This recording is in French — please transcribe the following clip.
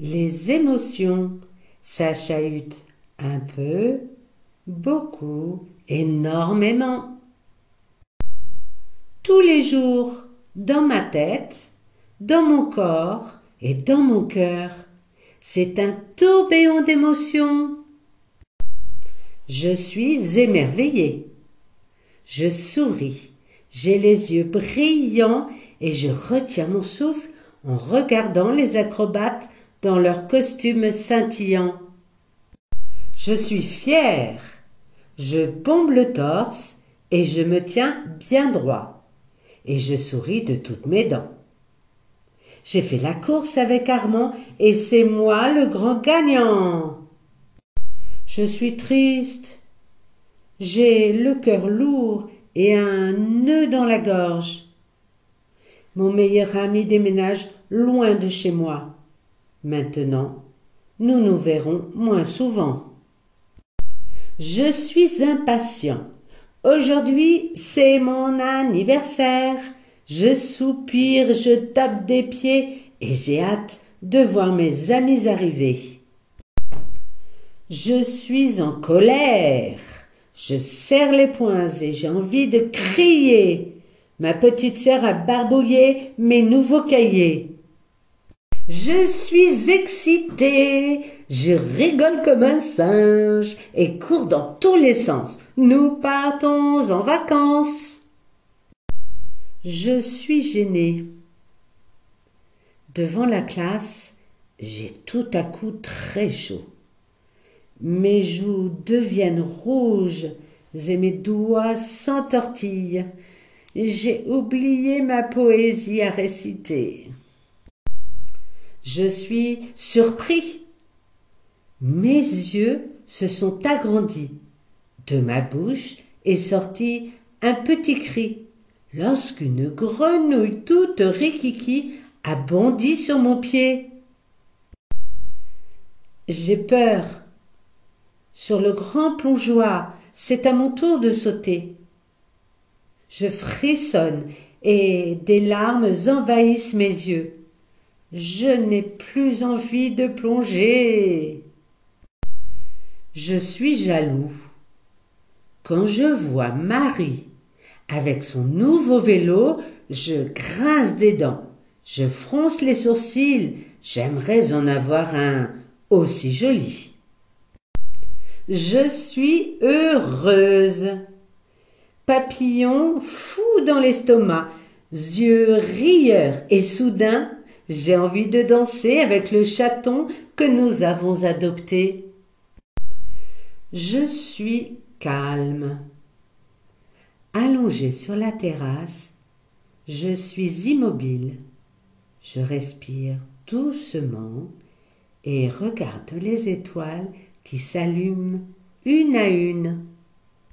Les émotions, ça un peu, beaucoup, énormément. Tous les jours, dans ma tête, dans mon corps et dans mon cœur, c'est un tourbillon d'émotions. Je suis émerveillée. Je souris, j'ai les yeux brillants et je retiens mon souffle en regardant les acrobates dans leurs costumes scintillants. Je suis fière. Je bombe le torse et je me tiens bien droit. Et je souris de toutes mes dents. J'ai fait la course avec Armand et c'est moi le grand gagnant. Je suis triste. J'ai le cœur lourd et un nœud dans la gorge. Mon meilleur ami déménage loin de chez moi. Maintenant, nous nous verrons moins souvent. Je suis impatient. Aujourd'hui, c'est mon anniversaire. Je soupire, je tape des pieds et j'ai hâte de voir mes amis arriver. Je suis en colère. Je serre les poings et j'ai envie de crier. Ma petite sœur a barbouillé mes nouveaux cahiers. Je suis excitée, je rigole comme un singe et cours dans tous les sens. Nous partons en vacances. Je suis gênée. Devant la classe, j'ai tout à coup très chaud. Mes joues deviennent rouges et mes doigts s'entortillent. J'ai oublié ma poésie à réciter. Je suis surpris. Mes yeux se sont agrandis. De ma bouche est sorti un petit cri lorsqu'une grenouille toute rikiki a bondi sur mon pied. J'ai peur. Sur le grand plongeoir, c'est à mon tour de sauter. Je frissonne et des larmes envahissent mes yeux. Je n'ai plus envie de plonger. Je suis jaloux. Quand je vois Marie avec son nouveau vélo, je grince des dents, je fronce les sourcils, j'aimerais en avoir un aussi joli. Je suis heureuse. Papillon fou dans l'estomac, yeux rieurs et soudain j'ai envie de danser avec le chaton que nous avons adopté. Je suis calme. Allongé sur la terrasse, je suis immobile. Je respire doucement et regarde les étoiles qui s'allument une à une.